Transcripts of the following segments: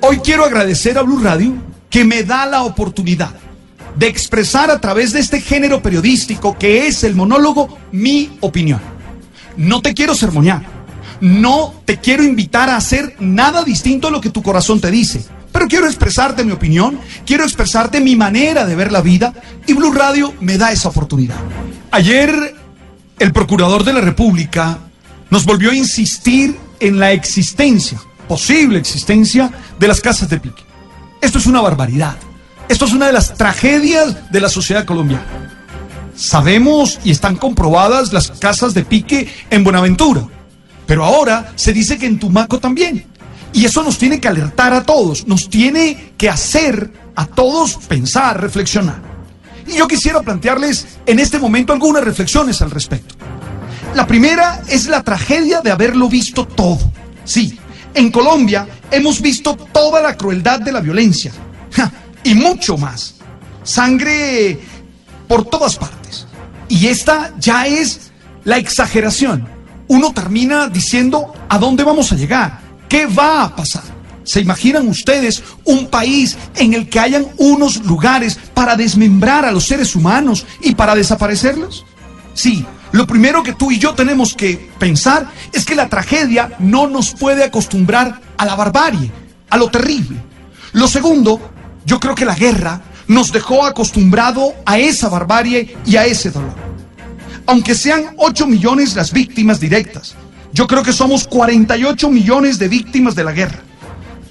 Hoy quiero agradecer a Blue Radio que me da la oportunidad de expresar a través de este género periodístico que es el monólogo mi opinión. No te quiero sermonear, no te quiero invitar a hacer nada distinto a lo que tu corazón te dice, pero quiero expresarte mi opinión, quiero expresarte mi manera de ver la vida y Blue Radio me da esa oportunidad. Ayer el Procurador de la República nos volvió a insistir en la existencia, posible existencia, de las casas de pique. Esto es una barbaridad. Esto es una de las tragedias de la sociedad colombiana. Sabemos y están comprobadas las casas de pique en Buenaventura, pero ahora se dice que en Tumaco también. Y eso nos tiene que alertar a todos, nos tiene que hacer a todos pensar, reflexionar. Y yo quisiera plantearles en este momento algunas reflexiones al respecto. La primera es la tragedia de haberlo visto todo. Sí, en Colombia hemos visto toda la crueldad de la violencia y mucho más. Sangre por todas partes. Y esta ya es la exageración. Uno termina diciendo a dónde vamos a llegar, qué va a pasar. ¿Se imaginan ustedes un país en el que hayan unos lugares para desmembrar a los seres humanos y para desaparecerlos? Sí, lo primero que tú y yo tenemos que pensar es que la tragedia no nos puede acostumbrar a la barbarie, a lo terrible. Lo segundo yo creo que la guerra nos dejó acostumbrado a esa barbarie y a ese dolor. Aunque sean 8 millones las víctimas directas, yo creo que somos 48 millones de víctimas de la guerra.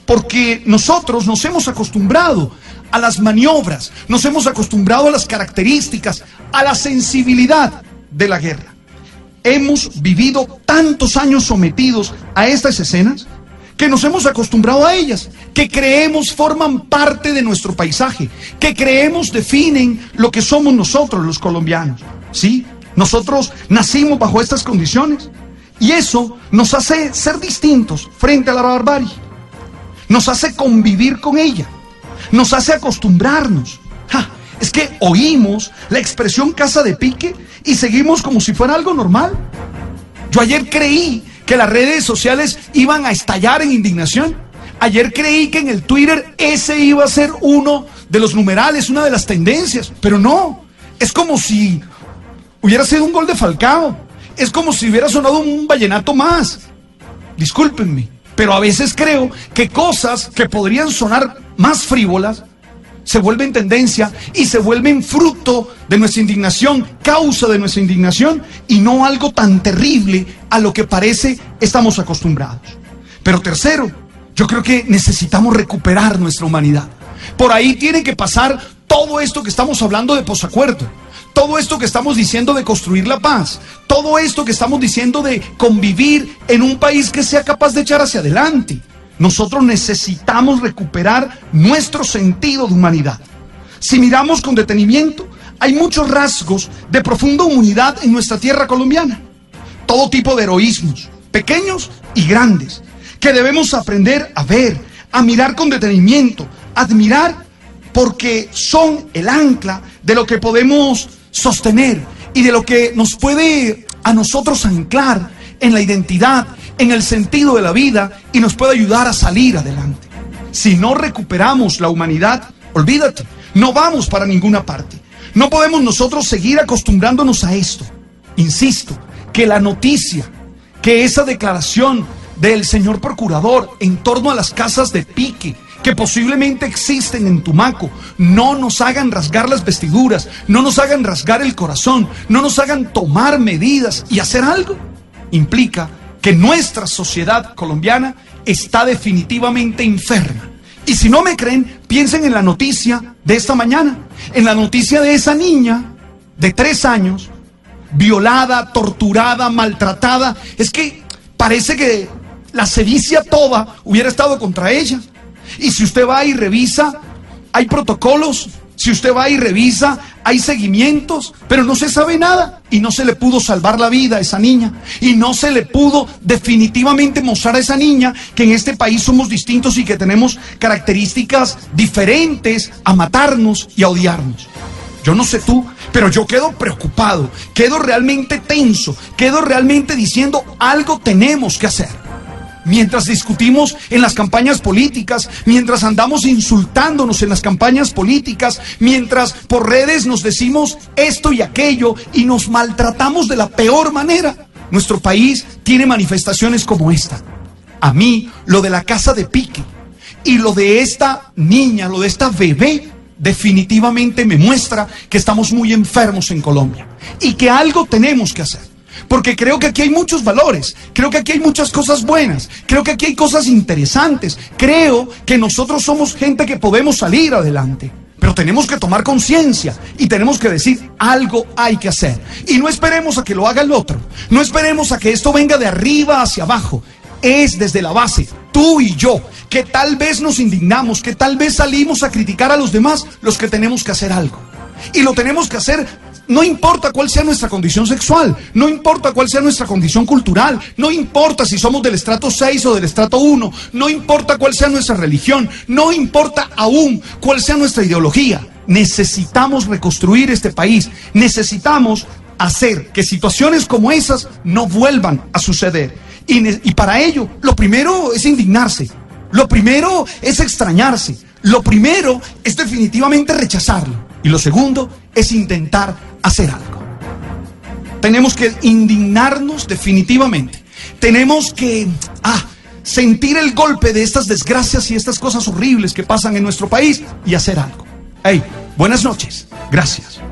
Porque nosotros nos hemos acostumbrado a las maniobras, nos hemos acostumbrado a las características, a la sensibilidad de la guerra. Hemos vivido tantos años sometidos a estas escenas que nos hemos acostumbrado a ellas, que creemos forman parte de nuestro paisaje, que creemos definen lo que somos nosotros los colombianos. ¿Sí? Nosotros nacimos bajo estas condiciones y eso nos hace ser distintos frente a la barbarie. Nos hace convivir con ella, nos hace acostumbrarnos. Es que oímos la expresión casa de pique y seguimos como si fuera algo normal. Yo ayer creí que las redes sociales iban a estallar en indignación. Ayer creí que en el Twitter ese iba a ser uno de los numerales, una de las tendencias, pero no. Es como si hubiera sido un gol de Falcao. Es como si hubiera sonado un vallenato más. Discúlpenme, pero a veces creo que cosas que podrían sonar más frívolas se vuelven tendencia y se vuelven fruto de nuestra indignación, causa de nuestra indignación y no algo tan terrible a lo que parece estamos acostumbrados. Pero tercero, yo creo que necesitamos recuperar nuestra humanidad. Por ahí tiene que pasar todo esto que estamos hablando de posacuerdo, todo esto que estamos diciendo de construir la paz, todo esto que estamos diciendo de convivir en un país que sea capaz de echar hacia adelante. Nosotros necesitamos recuperar nuestro sentido de humanidad. Si miramos con detenimiento, hay muchos rasgos de profunda humanidad en nuestra tierra colombiana. Todo tipo de heroísmos, pequeños y grandes, que debemos aprender a ver, a mirar con detenimiento, admirar, porque son el ancla de lo que podemos sostener y de lo que nos puede a nosotros anclar en la identidad en el sentido de la vida y nos puede ayudar a salir adelante. Si no recuperamos la humanidad, olvídate, no vamos para ninguna parte. No podemos nosotros seguir acostumbrándonos a esto. Insisto, que la noticia, que esa declaración del señor procurador en torno a las casas de pique que posiblemente existen en Tumaco, no nos hagan rasgar las vestiduras, no nos hagan rasgar el corazón, no nos hagan tomar medidas y hacer algo, implica que nuestra sociedad colombiana está definitivamente enferma. Y si no me creen, piensen en la noticia de esta mañana, en la noticia de esa niña de tres años, violada, torturada, maltratada. Es que parece que la sevicia toda hubiera estado contra ella. Y si usted va y revisa, hay protocolos si usted va y revisa, hay seguimientos, pero no se sabe nada. Y no se le pudo salvar la vida a esa niña. Y no se le pudo definitivamente mostrar a esa niña que en este país somos distintos y que tenemos características diferentes a matarnos y a odiarnos. Yo no sé tú, pero yo quedo preocupado, quedo realmente tenso, quedo realmente diciendo algo tenemos que hacer. Mientras discutimos en las campañas políticas, mientras andamos insultándonos en las campañas políticas, mientras por redes nos decimos esto y aquello y nos maltratamos de la peor manera. Nuestro país tiene manifestaciones como esta. A mí, lo de la casa de pique y lo de esta niña, lo de esta bebé, definitivamente me muestra que estamos muy enfermos en Colombia y que algo tenemos que hacer. Porque creo que aquí hay muchos valores, creo que aquí hay muchas cosas buenas, creo que aquí hay cosas interesantes, creo que nosotros somos gente que podemos salir adelante. Pero tenemos que tomar conciencia y tenemos que decir algo hay que hacer. Y no esperemos a que lo haga el otro, no esperemos a que esto venga de arriba hacia abajo. Es desde la base, tú y yo, que tal vez nos indignamos, que tal vez salimos a criticar a los demás, los que tenemos que hacer algo. Y lo tenemos que hacer no importa cuál sea nuestra condición sexual, no importa cuál sea nuestra condición cultural, no importa si somos del estrato 6 o del estrato 1, no importa cuál sea nuestra religión, no importa aún cuál sea nuestra ideología. Necesitamos reconstruir este país, necesitamos hacer que situaciones como esas no vuelvan a suceder. Y, y para ello, lo primero es indignarse, lo primero es extrañarse, lo primero es definitivamente rechazarlo. Y lo segundo es intentar hacer algo. Tenemos que indignarnos definitivamente. Tenemos que ah, sentir el golpe de estas desgracias y estas cosas horribles que pasan en nuestro país y hacer algo. Hey, buenas noches. Gracias.